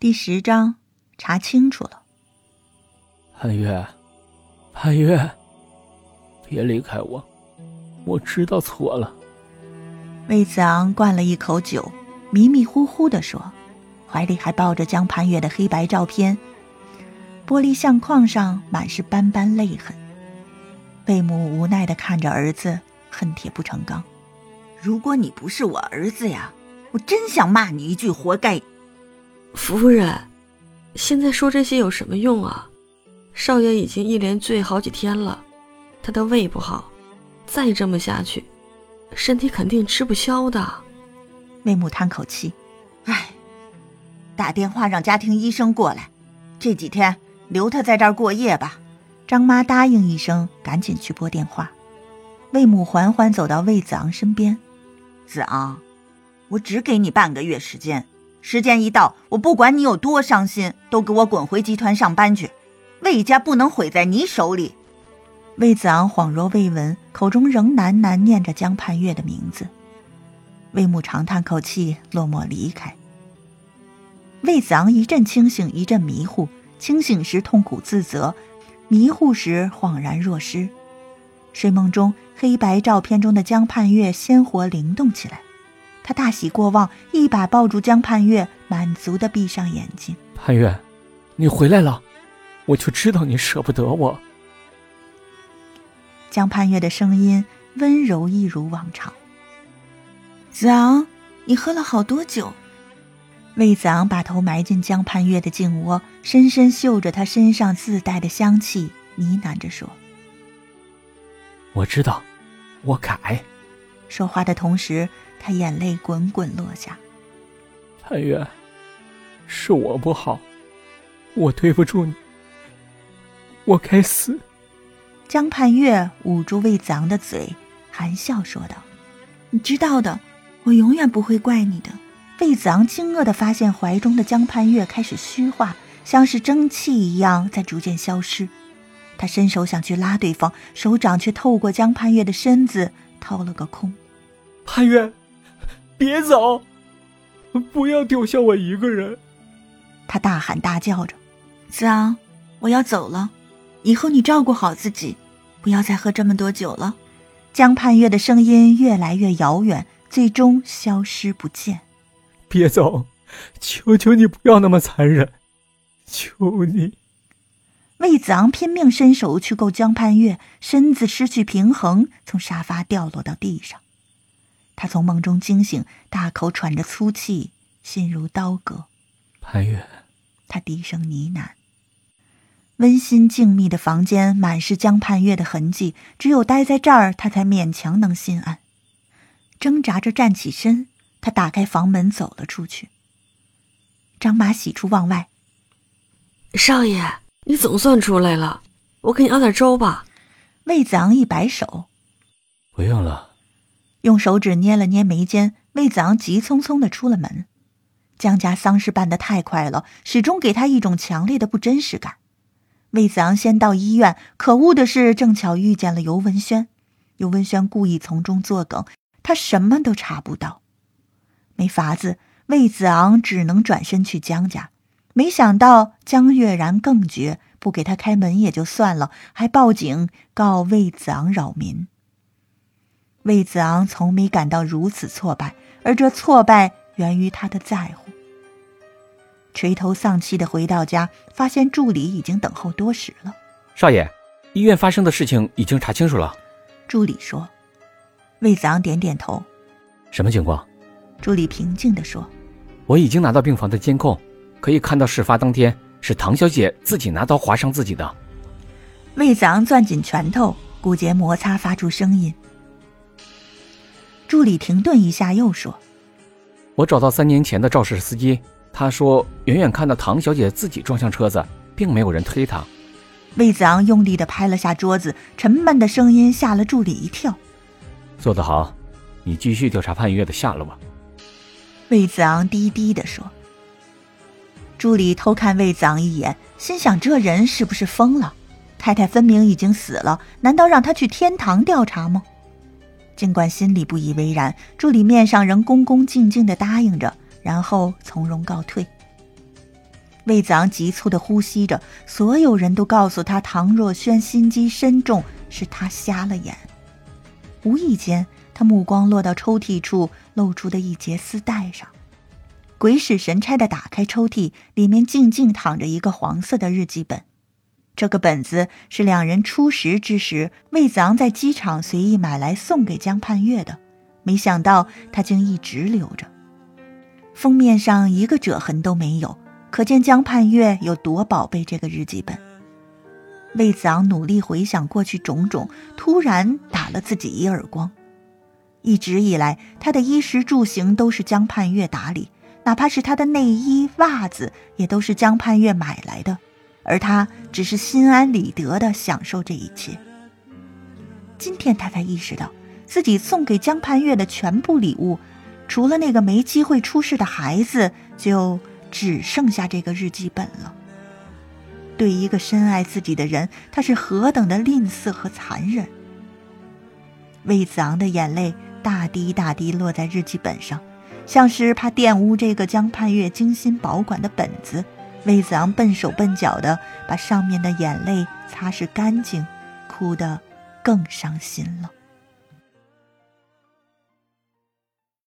第十章，查清楚了。潘越，潘越，别离开我，我知道错了。魏子昂灌了一口酒，迷迷糊糊的说，怀里还抱着江潘越的黑白照片，玻璃相框上满是斑斑泪痕。魏母无奈的看着儿子，恨铁不成钢。如果你不是我儿子呀，我真想骂你一句活该。夫人，现在说这些有什么用啊？少爷已经一连醉好几天了，他的胃不好，再这么下去，身体肯定吃不消的。魏母叹口气：“哎，打电话让家庭医生过来，这几天留他在这儿过夜吧。”张妈答应一声，赶紧去拨电话。魏母缓缓走到魏子昂身边：“子昂，我只给你半个月时间。”时间一到，我不管你有多伤心，都给我滚回集团上班去。魏家不能毁在你手里。魏子昂恍若未闻，口中仍喃喃念着江盼月的名字。魏母长叹口气，落寞离开。魏子昂一阵清醒，一阵迷糊。清醒时痛苦自责，迷糊时恍然若失。睡梦中，黑白照片中的江盼月鲜活灵动起来。他大喜过望，一把抱住江盼月，满足的闭上眼睛。盼月，你回来了，我就知道你舍不得我。江盼月的声音温柔，一如往常。子昂，你喝了好多酒。魏子昂把头埋进江盼月的颈窝，深深嗅着他身上自带的香气，呢喃着说：“我知道，我改。”说话的同时。他眼泪滚滚落下。潘越，是我不好，我对不住你，我该死。江盼月捂住魏子昂的嘴，含笑说道：“你知道的，我永远不会怪你的。”魏子昂惊愕的发现，怀中的江盼月开始虚化，像是蒸汽一样在逐渐消失。他伸手想去拉对方，手掌却透过江盼月的身子掏了个空。潘越。别走！不要丢下我一个人！他大喊大叫着：“子昂，我要走了，以后你照顾好自己，不要再喝这么多酒了。”江盼月的声音越来越遥远，最终消失不见。别走！求求你不要那么残忍！求你！魏子昂拼命伸手去够江盼月，身子失去平衡，从沙发掉落到地上。他从梦中惊醒，大口喘着粗气，心如刀割。潘越，他低声呢喃。温馨静谧的房间满是江盼月的痕迹，只有待在这儿，他才勉强能心安。挣扎着站起身，他打开房门走了出去。张马喜出望外：“少爷，你总算出来了，我给你熬点粥吧。”魏子昂一摆手：“不用了。”用手指捏了捏眉间，魏子昂急匆匆的出了门。江家丧事办得太快了，始终给他一种强烈的不真实感。魏子昂先到医院，可恶的是，正巧遇见了尤文轩。尤文轩故意从中作梗，他什么都查不到。没法子，魏子昂只能转身去江家。没想到江月然更绝，不给他开门也就算了，还报警告魏子昂扰民。魏子昂从没感到如此挫败，而这挫败源于他的在乎。垂头丧气的回到家，发现助理已经等候多时了。少爷，医院发生的事情已经查清楚了。助理说。魏子昂点点头。什么情况？助理平静地说：“我已经拿到病房的监控，可以看到事发当天是唐小姐自己拿刀划伤自己的。”魏子昂攥紧拳头，骨节摩擦发出声音。助理停顿一下，又说：“我找到三年前的肇事司机，他说远远看到唐小姐自己撞向车子，并没有人推她。”魏子昂用力的拍了下桌子，沉闷的声音吓了助理一跳。“做得好，你继续调查潘月的下落吧。”魏子昂低低的说。助理偷看魏子昂一眼，心想：这人是不是疯了？太太分明已经死了，难道让他去天堂调查吗？尽管心里不以为然，助理面上仍恭恭敬敬地答应着，然后从容告退。魏子昂急促地呼吸着，所有人都告诉他，唐若萱心机深重，是他瞎了眼。无意间，他目光落到抽屉处露出的一截丝带上，鬼使神差地打开抽屉，里面静静躺着一个黄色的日记本。这个本子是两人初识之时，魏子昂在机场随意买来送给江盼月的，没想到他竟一直留着。封面上一个褶痕都没有。可见江盼月有多宝贝这个日记本。魏子昂努力回想过去种种，突然打了自己一耳光。一直以来，他的衣食住行都是江盼月打理，哪怕是他的内衣、袜子，也都是江盼月买来的，而他只是心安理得地享受这一切。今天他才意识到，自己送给江盼月的全部礼物，除了那个没机会出世的孩子，就……只剩下这个日记本了。对一个深爱自己的人，他是何等的吝啬和残忍。魏子昂的眼泪大滴大滴落在日记本上，像是怕玷污这个江盼月精心保管的本子。魏子昂笨手笨脚的把上面的眼泪擦拭干净，哭得更伤心了。